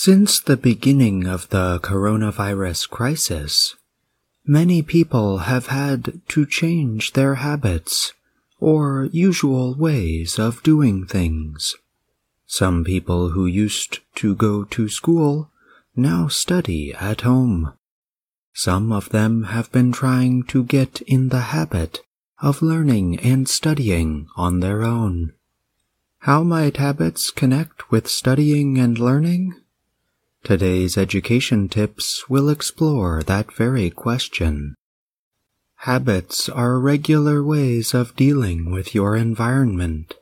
Since the beginning of the coronavirus crisis, many people have had to change their habits or usual ways of doing things. Some people who used to go to school now study at home. Some of them have been trying to get in the habit of learning and studying on their own. How might habits connect with studying and learning? Today's education tips will explore that very question. Habits are regular ways of dealing with your environment.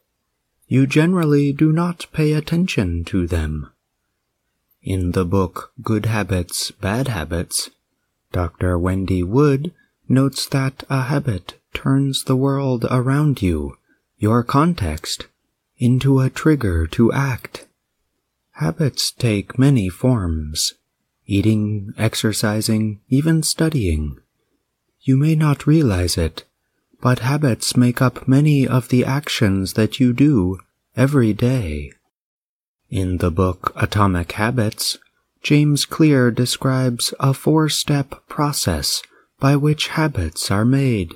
You generally do not pay attention to them. In the book Good Habits, Bad Habits, Dr. Wendy Wood notes that a habit turns the world around you, your context, into a trigger to act. Habits take many forms eating, exercising, even studying. You may not realize it, but habits make up many of the actions that you do every day. In the book Atomic Habits, James Clear describes a four step process by which habits are made.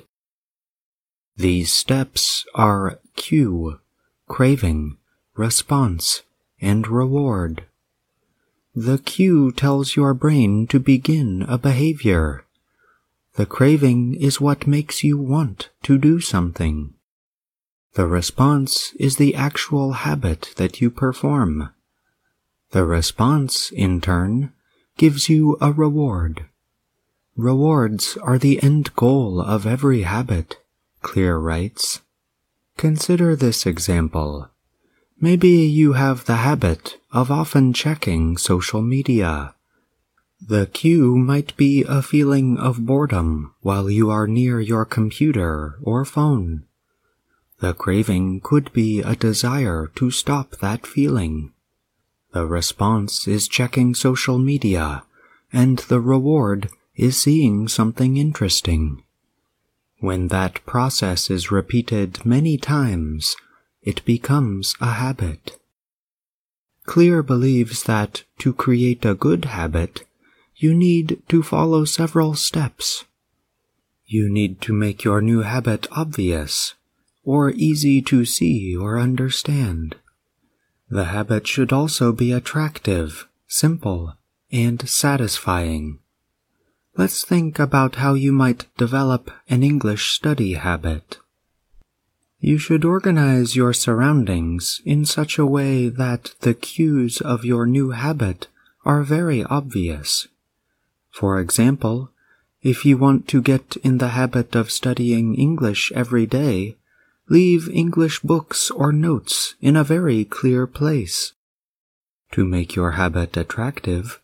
These steps are cue, craving, response, and reward. The cue tells your brain to begin a behavior. The craving is what makes you want to do something. The response is the actual habit that you perform. The response, in turn, gives you a reward. Rewards are the end goal of every habit, Clear writes. Consider this example. Maybe you have the habit of often checking social media. The cue might be a feeling of boredom while you are near your computer or phone. The craving could be a desire to stop that feeling. The response is checking social media, and the reward is seeing something interesting. When that process is repeated many times, it becomes a habit. Clear believes that to create a good habit, you need to follow several steps. You need to make your new habit obvious or easy to see or understand. The habit should also be attractive, simple, and satisfying. Let's think about how you might develop an English study habit. You should organize your surroundings in such a way that the cues of your new habit are very obvious. For example, if you want to get in the habit of studying English every day, leave English books or notes in a very clear place. To make your habit attractive,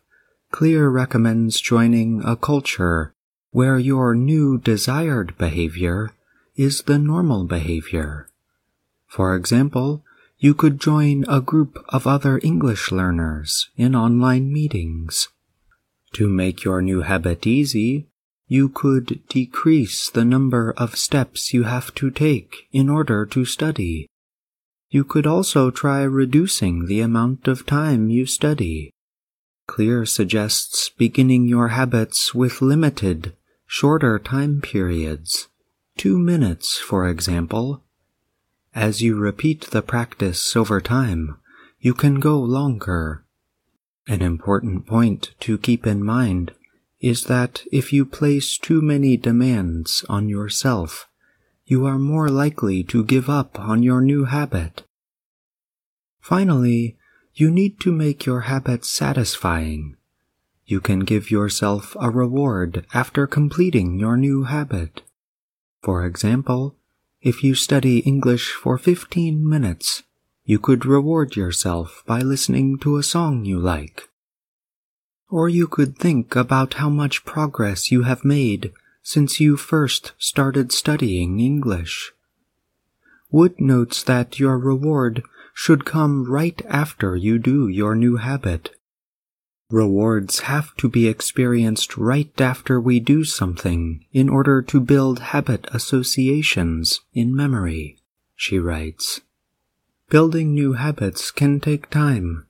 Clear recommends joining a culture where your new desired behavior is the normal behavior. For example, you could join a group of other English learners in online meetings. To make your new habit easy, you could decrease the number of steps you have to take in order to study. You could also try reducing the amount of time you study. Clear suggests beginning your habits with limited, shorter time periods two minutes, for example. As you repeat the practice over time, you can go longer. An important point to keep in mind is that if you place too many demands on yourself, you are more likely to give up on your new habit. Finally, you need to make your habit satisfying. You can give yourself a reward after completing your new habit. For example, if you study English for 15 minutes, you could reward yourself by listening to a song you like. Or you could think about how much progress you have made since you first started studying English. Wood notes that your reward should come right after you do your new habit. Rewards have to be experienced right after we do something in order to build habit associations in memory, she writes. Building new habits can take time.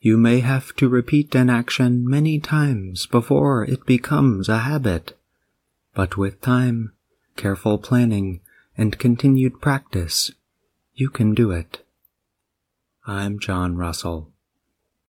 You may have to repeat an action many times before it becomes a habit, but with time, careful planning, and continued practice, you can do it. I'm John Russell.